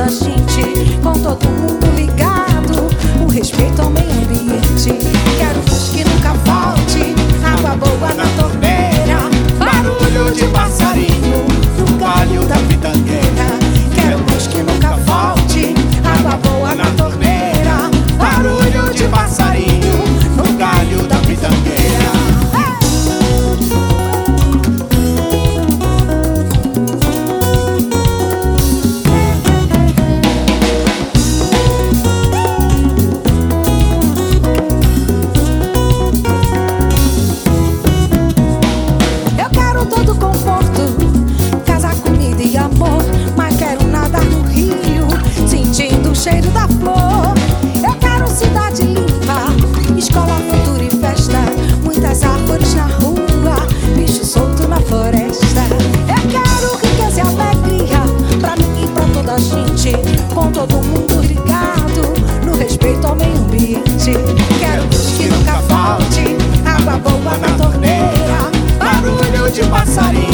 が進 todo mundo ligado no respeito ao meio ambiente. Quero que nunca falte água boa na torneira, barulho de passarinho.